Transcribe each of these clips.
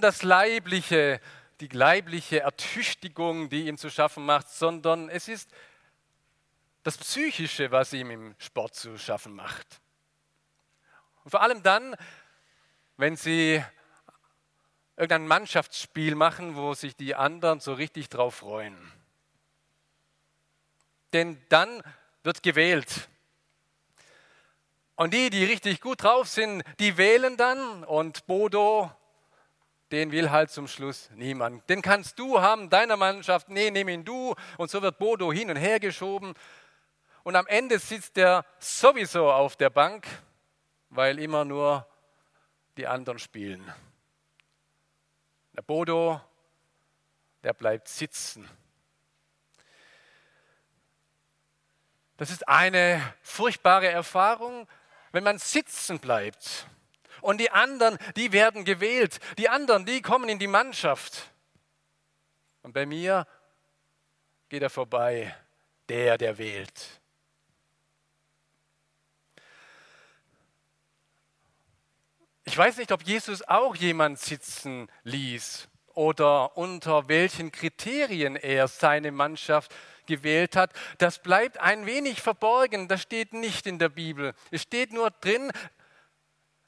Nur das Leibliche, die leibliche Ertüchtigung, die ihm zu schaffen macht, sondern es ist das Psychische, was ihm im Sport zu schaffen macht. Und vor allem dann, wenn sie irgendein Mannschaftsspiel machen, wo sich die anderen so richtig drauf freuen. Denn dann wird gewählt. Und die, die richtig gut drauf sind, die wählen dann und Bodo den will halt zum Schluss niemand. Den kannst du haben, deiner Mannschaft, nee, nimm ihn du. Und so wird Bodo hin und her geschoben. Und am Ende sitzt er sowieso auf der Bank, weil immer nur die anderen spielen. Der Bodo, der bleibt sitzen. Das ist eine furchtbare Erfahrung, wenn man sitzen bleibt. Und die anderen, die werden gewählt. Die anderen, die kommen in die Mannschaft. Und bei mir geht er vorbei, der, der wählt. Ich weiß nicht, ob Jesus auch jemand sitzen ließ oder unter welchen Kriterien er seine Mannschaft gewählt hat. Das bleibt ein wenig verborgen, das steht nicht in der Bibel. Es steht nur drin,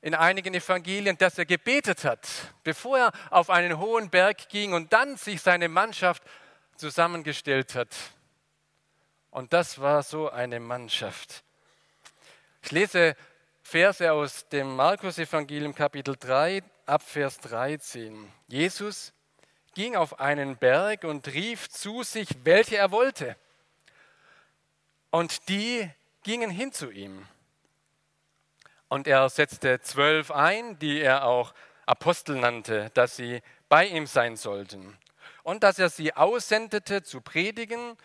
in einigen Evangelien, dass er gebetet hat, bevor er auf einen hohen Berg ging und dann sich seine Mannschaft zusammengestellt hat. Und das war so eine Mannschaft. Ich lese Verse aus dem Markus-Evangelium, Kapitel 3, ab Vers 13. Jesus ging auf einen Berg und rief zu sich, welche er wollte. Und die gingen hin zu ihm. Und er setzte zwölf ein, die er auch Apostel nannte, dass sie bei ihm sein sollten. Und dass er sie aussendete zu predigen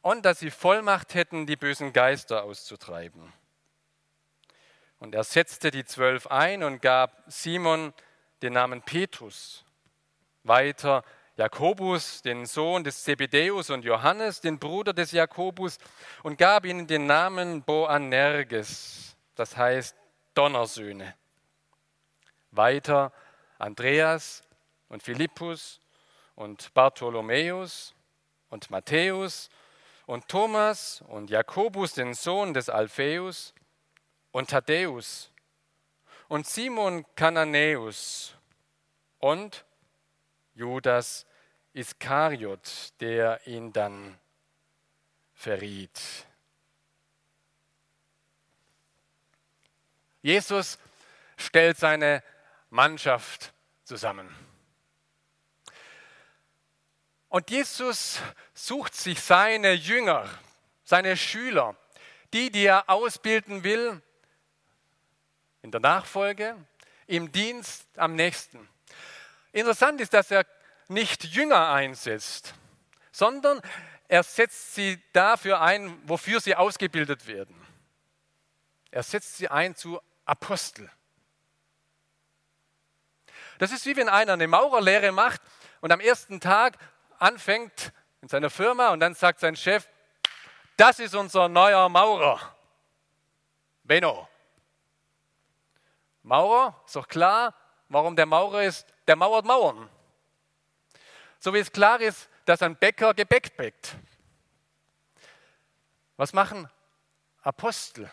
und dass sie Vollmacht hätten, die bösen Geister auszutreiben. Und er setzte die zwölf ein und gab Simon den Namen Petrus, weiter Jakobus, den Sohn des Zebedäus und Johannes, den Bruder des Jakobus, und gab ihnen den Namen Boanerges, das heißt Donnersöhne. Weiter Andreas und Philippus und Bartholomäus und Matthäus und Thomas und Jakobus, den Sohn des Alpheus und Thaddäus und Simon Kananäus und Judas Iskariot, der ihn dann verriet. Jesus stellt seine Mannschaft zusammen. Und Jesus sucht sich seine Jünger, seine Schüler, die, die er ausbilden will, in der Nachfolge, im Dienst am nächsten. Interessant ist, dass er nicht Jünger einsetzt, sondern er setzt sie dafür ein, wofür sie ausgebildet werden. Er setzt sie ein zu Apostel. Das ist wie wenn einer eine Maurerlehre macht und am ersten Tag anfängt in seiner Firma und dann sagt sein Chef, das ist unser neuer Maurer. Benno. Maurer, ist doch klar, warum der Maurer ist, der mauert Mauern. So wie es klar ist, dass ein Bäcker Gebäck bäckt. Was machen Apostel?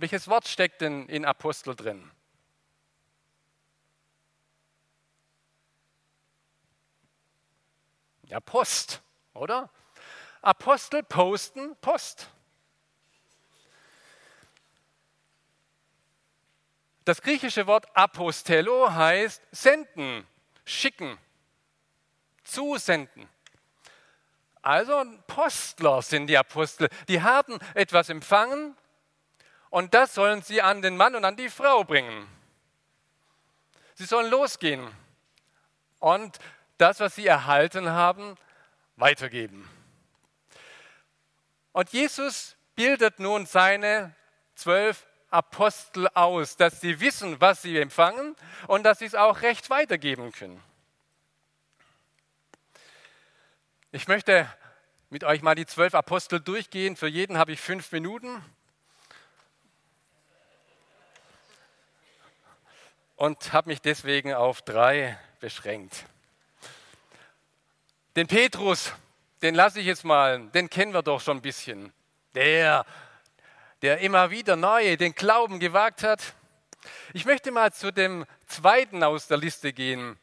Welches Wort steckt denn in Apostel drin? Ja, Post, oder? Apostel posten Post. Das griechische Wort apostello heißt senden, schicken, zusenden. Also Postler sind die Apostel. Die haben etwas empfangen Und das sollen sie an den Mann und an die Frau bringen. Sie sollen losgehen und das, was sie erhalten haben, weitergeben. Und Jesus bildet nun seine zwölf Apostel aus, dass sie wissen, was sie empfangen und dass sie es auch recht weitergeben können. Ich möchte mit euch mal die zwölf Apostel durchgehen. Für jeden habe ich fünf Minuten. Und habe mich deswegen auf drei beschränkt. Den Petrus, den lasse ich jetzt mal, den kennen wir doch schon ein bisschen. Der, der immer wieder neu den Glauben gewagt hat. Ich möchte mal zu dem zweiten aus der Liste gehen,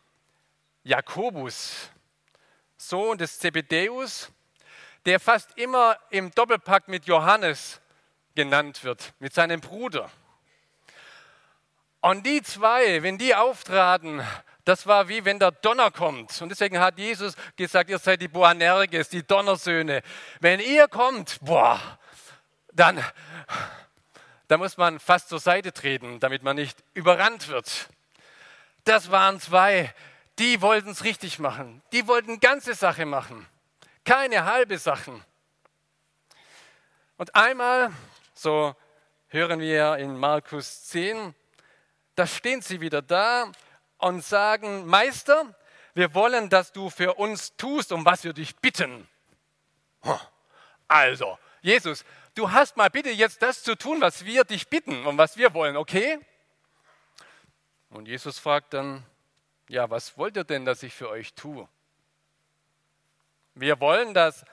Jakobus, Sohn des Zebedeus, der fast immer im Doppelpack mit Johannes genannt wird, mit seinem Bruder. Und die zwei, wenn die auftraten, das war wie wenn der Donner kommt. Und deswegen hat Jesus gesagt, ihr seid die Boanerges, die Donnersöhne. Wenn ihr kommt, boah, dann, dann muss man fast zur Seite treten, damit man nicht überrannt wird. Das waren zwei, die wollten es richtig machen. Die wollten ganze Sache machen, keine halbe Sachen. Und einmal, so hören wir in Markus 10, da stehen sie wieder da und sagen, Meister, wir wollen, dass du für uns tust, um was wir dich bitten. Also, Jesus, du hast mal bitte jetzt das zu tun, was wir dich bitten und was wir wollen, okay? Und Jesus fragt dann, ja, was wollt ihr denn, dass ich für euch tue? Wir wollen, dass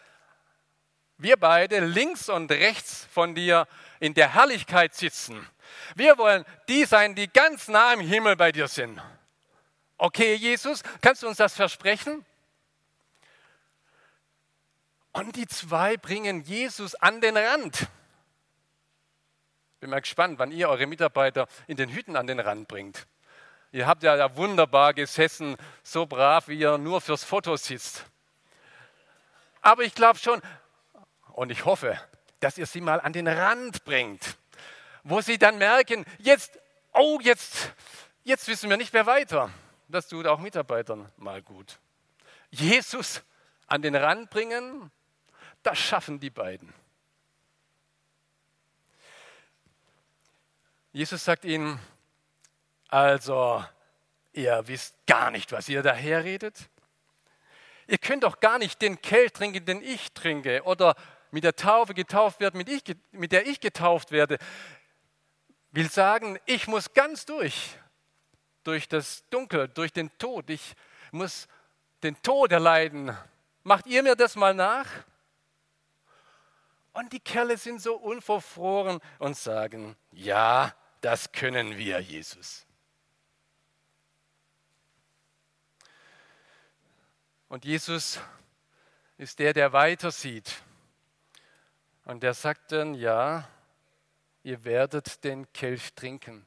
wir beide links und rechts von dir in der Herrlichkeit sitzen. Wir wollen die sein, die ganz nah im Himmel bei dir sind. Okay, Jesus, kannst du uns das versprechen? Und die zwei bringen Jesus an den Rand. Bin mal gespannt, wann ihr eure Mitarbeiter in den Hütten an den Rand bringt. Ihr habt ja wunderbar gesessen, so brav, wie ihr nur fürs Foto sitzt. Aber ich glaube schon und ich hoffe, dass ihr sie mal an den Rand bringt, wo sie dann merken, jetzt, oh, jetzt, jetzt wissen wir nicht mehr weiter. Das tut auch Mitarbeitern mal gut. Jesus an den Rand bringen, das schaffen die beiden. Jesus sagt ihnen, also ihr wisst gar nicht, was ihr daherredet. Ihr könnt doch gar nicht den Kelch trinken, den ich trinke, oder mit der Taufe getauft werden, mit, ich, mit der ich getauft werde. Will sagen, ich muss ganz durch, durch das Dunkel, durch den Tod. Ich muss den Tod erleiden. Macht ihr mir das mal nach? Und die Kerle sind so unverfroren und sagen, ja, das können wir, Jesus. Und Jesus ist der, der weiter sieht. Und der sagt dann, ja, ihr werdet den Kelch trinken.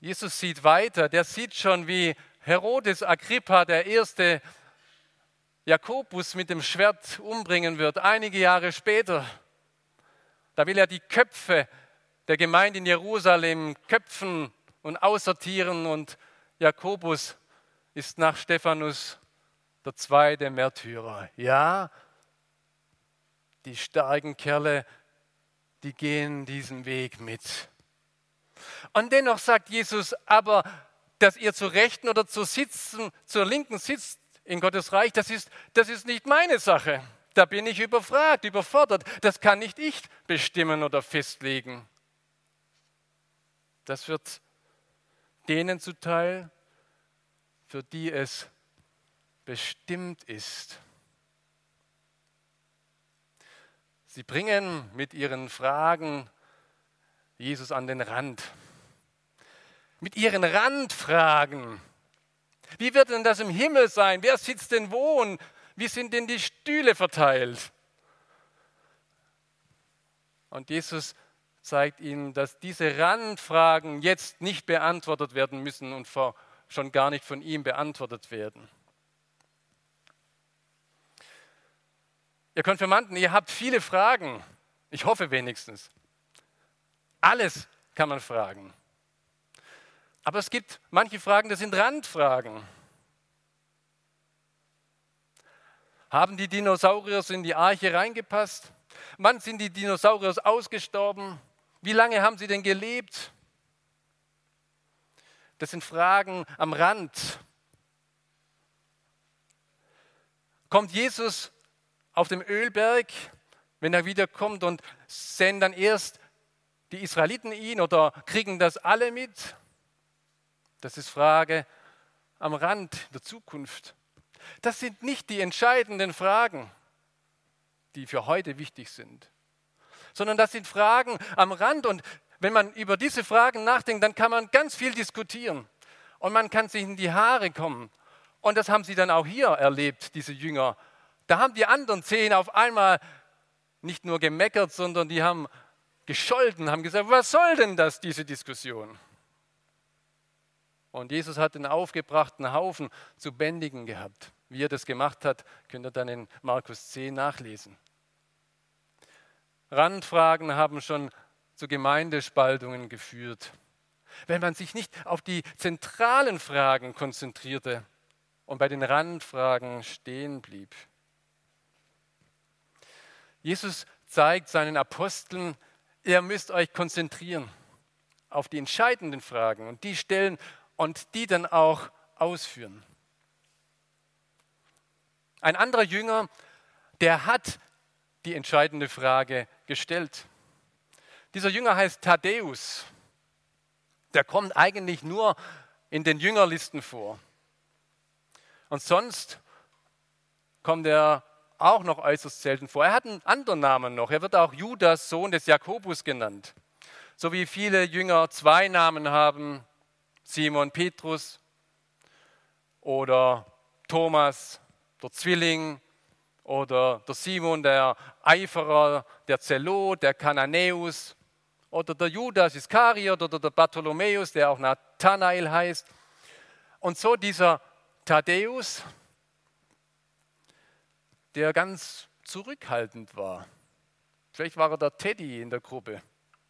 Jesus sieht weiter, der sieht schon, wie Herodes Agrippa, der erste Jakobus mit dem Schwert umbringen wird, einige Jahre später. Da will er die Köpfe der Gemeinde in Jerusalem köpfen und aussortieren und Jakobus ist nach Stephanus der zweite Märtyrer. Ja, die starken Kerle, die gehen diesen Weg mit. Und dennoch sagt Jesus, aber dass ihr zur Rechten oder zur, Sitzen, zur Linken sitzt in Gottes Reich, das ist, das ist nicht meine Sache. Da bin ich überfragt, überfordert. Das kann nicht ich bestimmen oder festlegen. Das wird denen zuteil, für die es bestimmt ist. Sie bringen mit ihren Fragen Jesus an den Rand. Mit ihren Randfragen. Wie wird denn das im Himmel sein? Wer sitzt denn wo? Und wie sind denn die Stühle verteilt? Und Jesus zeigt ihnen, dass diese Randfragen jetzt nicht beantwortet werden müssen und schon gar nicht von ihm beantwortet werden. Ihr Konfirmanden, ihr habt viele Fragen. Ich hoffe wenigstens. Alles kann man fragen. Aber es gibt manche Fragen, das sind Randfragen. Haben die Dinosaurier in die Arche reingepasst? Wann sind die Dinosaurier ausgestorben? Wie lange haben sie denn gelebt? Das sind Fragen am Rand. Kommt Jesus auf dem Ölberg, wenn er wiederkommt und sehen dann erst die Israeliten ihn oder kriegen das alle mit? Das ist Frage am Rand der Zukunft. Das sind nicht die entscheidenden Fragen, die für heute wichtig sind, sondern das sind Fragen am Rand. Und wenn man über diese Fragen nachdenkt, dann kann man ganz viel diskutieren und man kann sich in die Haare kommen. Und das haben sie dann auch hier erlebt, diese Jünger. Da haben die anderen zehn auf einmal nicht nur gemeckert, sondern die haben gescholten, haben gesagt, was soll denn das, diese Diskussion? Und Jesus hat den aufgebrachten Haufen zu bändigen gehabt. Wie er das gemacht hat, könnt ihr dann in Markus 10 nachlesen. Randfragen haben schon zu Gemeindespaltungen geführt. Wenn man sich nicht auf die zentralen Fragen konzentrierte und bei den Randfragen stehen blieb. Jesus zeigt seinen Aposteln, ihr müsst euch konzentrieren auf die entscheidenden Fragen und die stellen und die dann auch ausführen. Ein anderer Jünger, der hat die entscheidende Frage gestellt. Dieser Jünger heißt Thaddäus. Der kommt eigentlich nur in den Jüngerlisten vor. Und sonst kommt er auch noch äußerst selten vor. Er hat einen anderen Namen noch. Er wird auch Judas, Sohn des Jakobus genannt. So wie viele Jünger zwei Namen haben, Simon Petrus oder Thomas, der Zwilling oder der Simon, der Eiferer, der Zelot, der Kananäus oder der Judas Iskariot oder der Bartholomäus, der auch Nathanael heißt. Und so dieser Thaddäus, der ganz zurückhaltend war. Vielleicht war er der Teddy in der Gruppe,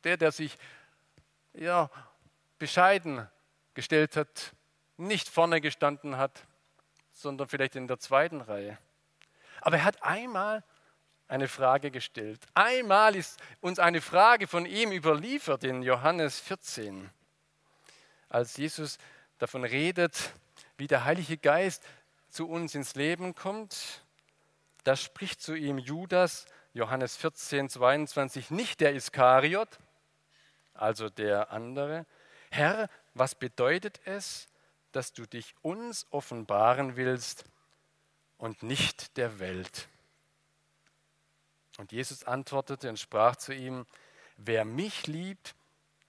der, der sich ja, bescheiden gestellt hat, nicht vorne gestanden hat, sondern vielleicht in der zweiten Reihe. Aber er hat einmal eine Frage gestellt. Einmal ist uns eine Frage von ihm überliefert in Johannes 14, als Jesus davon redet, wie der Heilige Geist zu uns ins Leben kommt. Da spricht zu ihm Judas, Johannes 14, 22, nicht der Iskariot, also der andere. Herr, was bedeutet es, dass du dich uns offenbaren willst und nicht der Welt? Und Jesus antwortete und sprach zu ihm, wer mich liebt,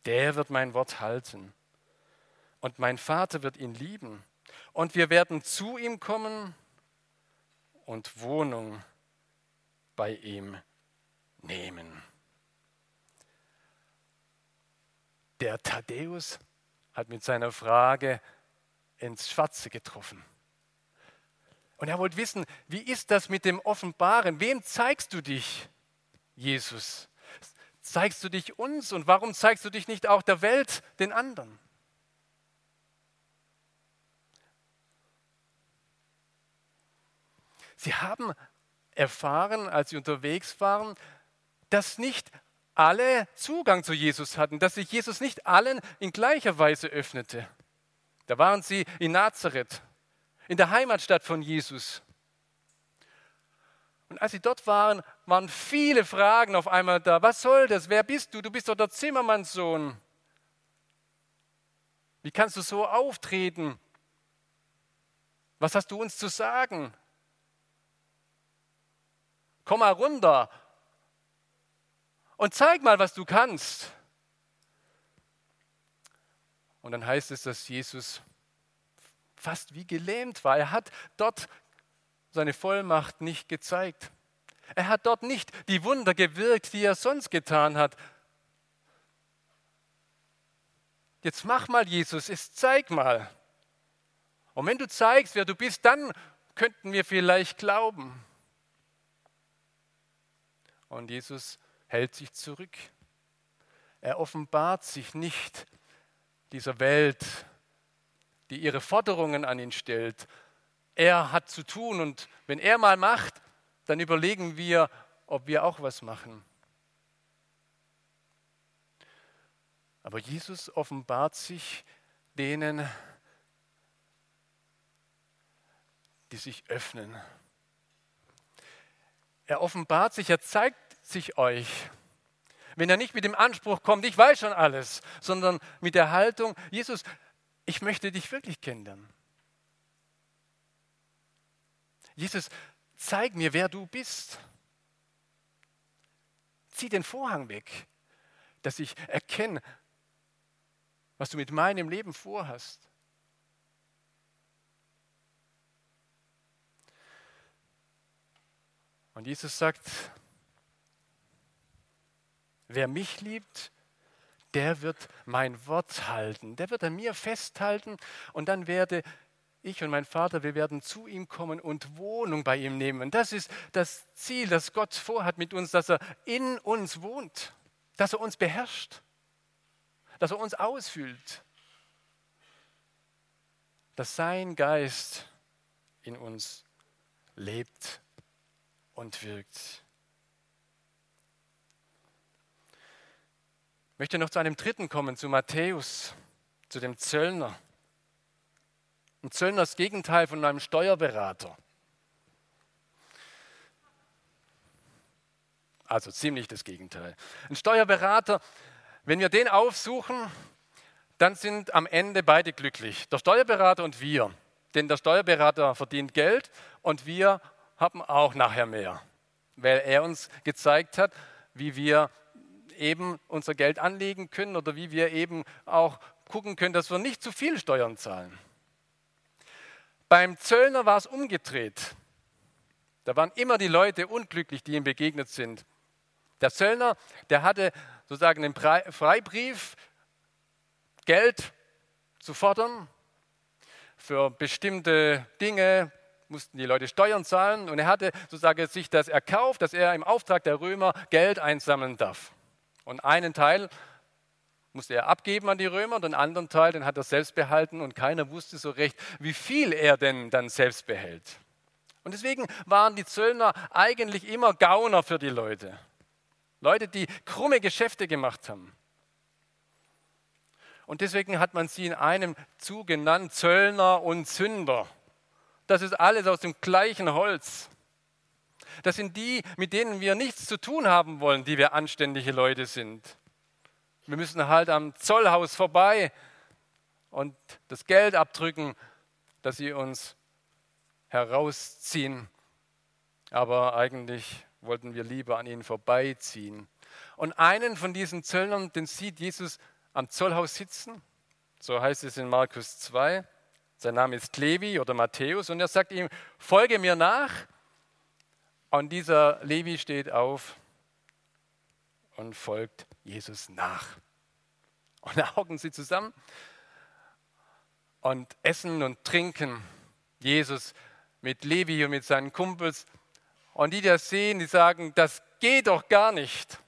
der wird mein Wort halten. Und mein Vater wird ihn lieben. Und wir werden zu ihm kommen und Wohnung bei ihm nehmen. Der Thaddäus hat mit seiner Frage ins Schwarze getroffen. Und er wollte wissen, wie ist das mit dem Offenbaren? Wem zeigst du dich, Jesus? Zeigst du dich uns und warum zeigst du dich nicht auch der Welt, den anderen? Sie haben erfahren, als sie unterwegs waren, dass nicht alle Zugang zu Jesus hatten, dass sich Jesus nicht allen in gleicher Weise öffnete. Da waren sie in Nazareth, in der Heimatstadt von Jesus. Und als sie dort waren, waren viele Fragen auf einmal da. Was soll das? Wer bist du? Du bist doch der Zimmermannssohn. Wie kannst du so auftreten? Was hast du uns zu sagen? Komm mal runter und zeig mal, was du kannst. Und dann heißt es, dass Jesus fast wie gelähmt war. Er hat dort seine Vollmacht nicht gezeigt. Er hat dort nicht die Wunder gewirkt, die er sonst getan hat. Jetzt mach mal, Jesus, es zeig mal. Und wenn du zeigst, wer du bist, dann könnten wir vielleicht glauben. Und Jesus hält sich zurück. Er offenbart sich nicht dieser Welt, die ihre Forderungen an ihn stellt. Er hat zu tun und wenn er mal macht, dann überlegen wir, ob wir auch was machen. Aber Jesus offenbart sich denen, die sich öffnen. Er offenbart sich, er zeigt sich euch. Wenn er nicht mit dem Anspruch kommt, ich weiß schon alles, sondern mit der Haltung, Jesus, ich möchte dich wirklich kennenlernen. Jesus, zeig mir, wer du bist. Zieh den Vorhang weg, dass ich erkenne, was du mit meinem Leben vorhast. Und Jesus sagt, wer mich liebt, der wird mein Wort halten, der wird an mir festhalten. Und dann werde ich und mein Vater, wir werden zu ihm kommen und Wohnung bei ihm nehmen. Das ist das Ziel, das Gott vorhat mit uns, dass er in uns wohnt, dass er uns beherrscht, dass er uns ausfüllt, dass sein Geist in uns lebt und wirkt. Ich möchte noch zu einem dritten kommen, zu Matthäus, zu dem Zöllner. Ein Zöllner ist das Gegenteil von einem Steuerberater. Also ziemlich das Gegenteil. Ein Steuerberater, wenn wir den aufsuchen, dann sind am Ende beide glücklich. Der Steuerberater und wir. Denn der Steuerberater verdient Geld und wir haben auch nachher mehr, weil er uns gezeigt hat, wie wir eben unser Geld anlegen können oder wie wir eben auch gucken können, dass wir nicht zu viel Steuern zahlen. Beim Zöllner war es umgedreht. Da waren immer die Leute unglücklich, die ihm begegnet sind. Der Zöllner, der hatte sozusagen einen Freibrief, Geld zu fordern für bestimmte Dinge, mussten die Leute Steuern zahlen und er hatte sozusagen sich das erkauft, dass er im Auftrag der Römer Geld einsammeln darf. Und einen Teil musste er abgeben an die Römer und den anderen Teil, den hat er selbst behalten und keiner wusste so recht, wie viel er denn dann selbst behält. Und deswegen waren die Zöllner eigentlich immer Gauner für die Leute. Leute, die krumme Geschäfte gemacht haben. Und deswegen hat man sie in einem Zug genannt, Zöllner und Sünder. Das ist alles aus dem gleichen Holz. Das sind die, mit denen wir nichts zu tun haben wollen, die wir anständige Leute sind. Wir müssen halt am Zollhaus vorbei und das Geld abdrücken, das sie uns herausziehen. Aber eigentlich wollten wir lieber an ihnen vorbeiziehen. Und einen von diesen Zöllnern, den sieht Jesus am Zollhaus sitzen. So heißt es in Markus 2. Sein Name ist Levi oder Matthäus und er sagt ihm, folge mir nach. Und dieser Levi steht auf und folgt Jesus nach. Und da hocken sie zusammen und essen und trinken. Jesus mit Levi und mit seinen Kumpels. Und die, die das sehen, die sagen, das geht doch gar nicht.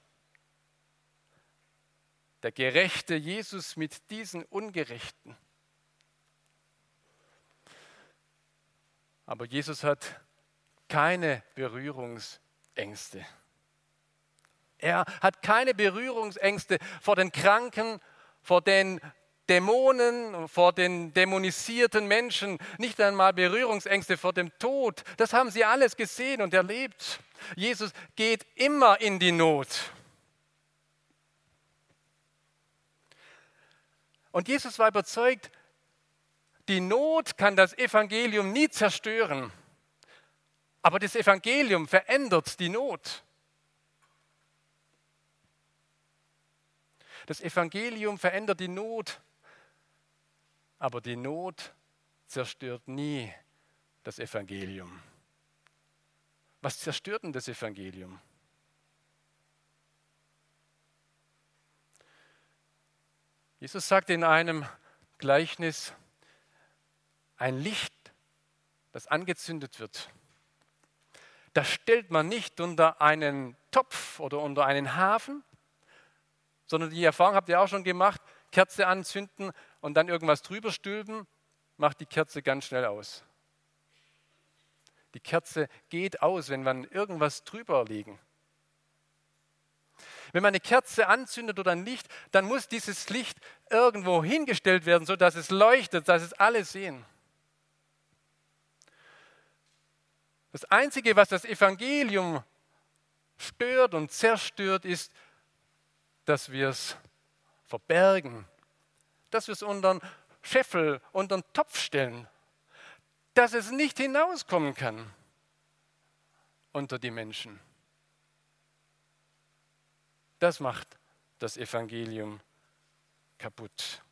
Der gerechte Jesus mit diesen Ungerechten. Aber Jesus hat keine Berührungsängste. Er hat keine Berührungsängste vor den Kranken, vor den Dämonen, vor den dämonisierten Menschen, nicht einmal Berührungsängste vor dem Tod. Das haben sie alles gesehen und erlebt. Jesus geht immer in die Not. Und Jesus war überzeugt, die Not kann das Evangelium nie zerstören. Aber das Evangelium verändert die Not. Das Evangelium verändert die Not, aber die Not zerstört nie das Evangelium. Was zerstört denn das Evangelium? Jesus sagt in einem Gleichnis, ein Licht, das angezündet wird, das stellt man nicht unter einen Topf oder unter einen Hafen, sondern die Erfahrung habt ihr auch schon gemacht, Kerze anzünden und dann irgendwas drüber stülpen, macht die Kerze ganz schnell aus. Die Kerze geht aus, wenn man irgendwas drüber legen. Wenn man eine Kerze anzündet oder ein Licht, dann muss dieses Licht irgendwo hingestellt werden, sodass es leuchtet, dass es alle sehen. Das Einzige, was das Evangelium stört und zerstört, ist, dass wir es verbergen, dass wir es unter einen Scheffel, unter einen Topf stellen, dass es nicht hinauskommen kann unter die Menschen. Das macht das Evangelium kaputt.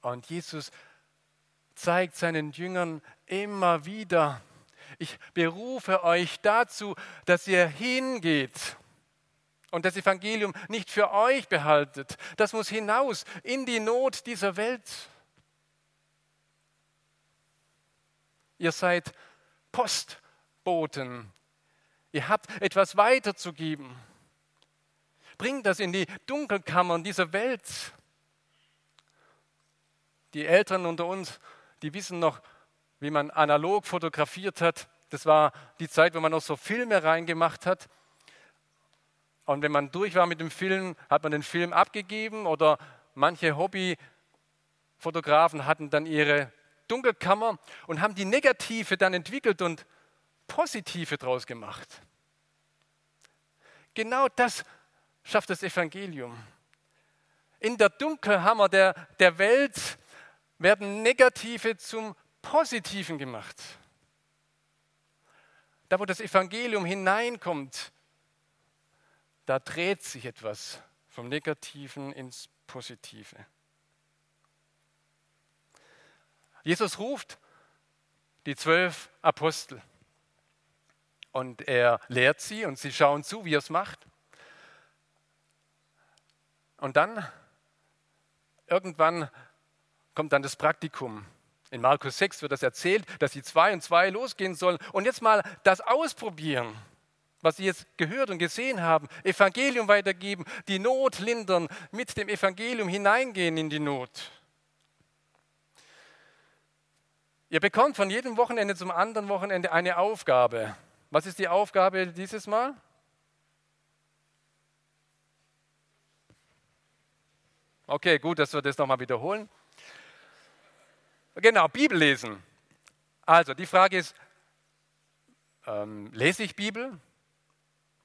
Und Jesus zeigt seinen Jüngern immer wieder, ich berufe euch dazu, dass ihr hingeht und das Evangelium nicht für euch behaltet. Das muss hinaus in die Not dieser Welt. Ihr seid Postboten. Ihr habt etwas weiterzugeben. Bringt das in die Dunkelkammern dieser Welt. Die Älteren unter uns, die wissen noch, wie man analog fotografiert hat. Das war die Zeit, wo man noch so Filme reingemacht hat. Und wenn man durch war mit dem Film, hat man den Film abgegeben oder manche Hobbyfotografen hatten dann ihre Dunkelkammer und haben die Negative dann entwickelt und Positive draus gemacht. Genau das schafft das Evangelium. In der Dunkelhammer der, der Welt werden Negative zum Positiven gemacht. Da, wo das Evangelium hineinkommt, da dreht sich etwas vom Negativen ins Positive. Jesus ruft die zwölf Apostel und er lehrt sie und sie schauen zu, wie er es macht. Und dann, irgendwann kommt dann das Praktikum. In Markus 6 wird das erzählt, dass sie zwei und zwei losgehen sollen und jetzt mal das ausprobieren, was sie jetzt gehört und gesehen haben. Evangelium weitergeben, die Not lindern, mit dem Evangelium hineingehen in die Not. Ihr bekommt von jedem Wochenende zum anderen Wochenende eine Aufgabe. Was ist die Aufgabe dieses Mal? Okay, gut, dass wir das nochmal wiederholen. Genau, Bibel lesen. Also die Frage ist, ähm, lese ich Bibel?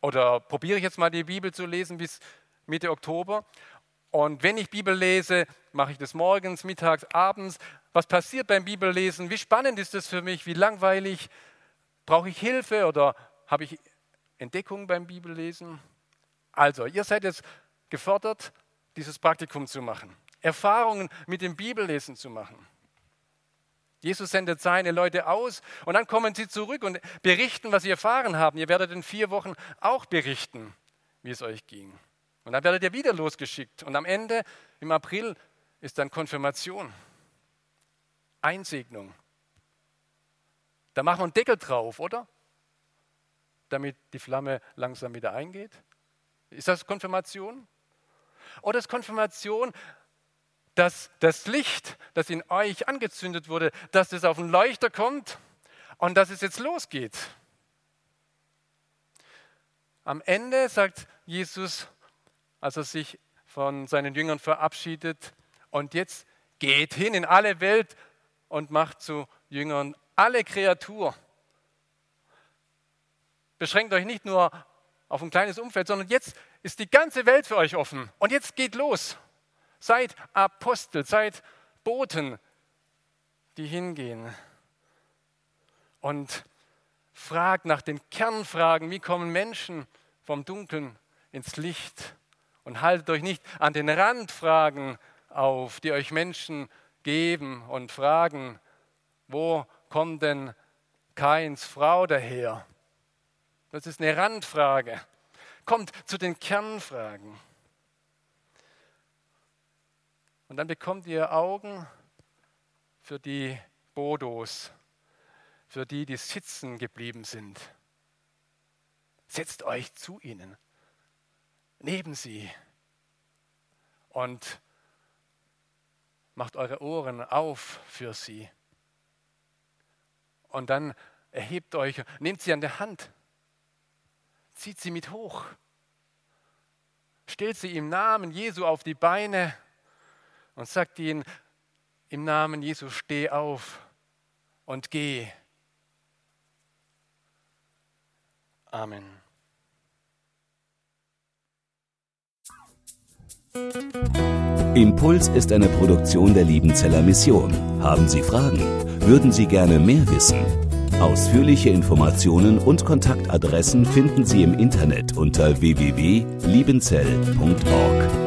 Oder probiere ich jetzt mal die Bibel zu lesen bis Mitte Oktober? Und wenn ich Bibel lese, mache ich das morgens, mittags, abends. Was passiert beim Bibellesen? Wie spannend ist das für mich? Wie langweilig? Brauche ich Hilfe oder habe ich Entdeckung beim Bibellesen? Also, ihr seid jetzt gefordert, dieses Praktikum zu machen, Erfahrungen mit dem Bibellesen zu machen. Jesus sendet seine Leute aus und dann kommen sie zurück und berichten, was sie erfahren haben. Ihr werdet in vier Wochen auch berichten, wie es euch ging. Und dann werdet ihr wieder losgeschickt. Und am Ende, im April, ist dann Konfirmation, Einsegnung. Da machen wir einen Deckel drauf, oder? Damit die Flamme langsam wieder eingeht. Ist das Konfirmation? Oder ist Konfirmation, dass das Licht, das in euch angezündet wurde, dass es auf den Leuchter kommt und dass es jetzt losgeht? Am Ende sagt Jesus, als er sich von seinen Jüngern verabschiedet, und jetzt geht hin in alle Welt und macht zu Jüngern alle Kreatur. Beschränkt euch nicht nur auf ein kleines Umfeld, sondern jetzt ist die ganze Welt für euch offen. Und jetzt geht los. Seid Apostel, seid Boten, die hingehen. Und fragt nach den Kernfragen, wie kommen Menschen vom Dunkeln ins Licht? Und haltet euch nicht an den Randfragen auf, die euch Menschen geben und fragen, wo kommt denn Kains Frau daher? Das ist eine Randfrage kommt zu den Kernfragen. Und dann bekommt ihr Augen für die Bodos, für die, die sitzen geblieben sind. Setzt euch zu ihnen, neben sie und macht eure Ohren auf für sie. Und dann erhebt euch, nehmt sie an der Hand, zieht sie mit hoch, stellt sie im Namen Jesu auf die Beine und sagt ihnen, im Namen Jesu steh auf und geh. Amen. Impuls ist eine Produktion der Liebenzeller Mission. Haben Sie Fragen? Würden Sie gerne mehr wissen? Ausführliche Informationen und Kontaktadressen finden Sie im Internet unter www.liebenzell.org.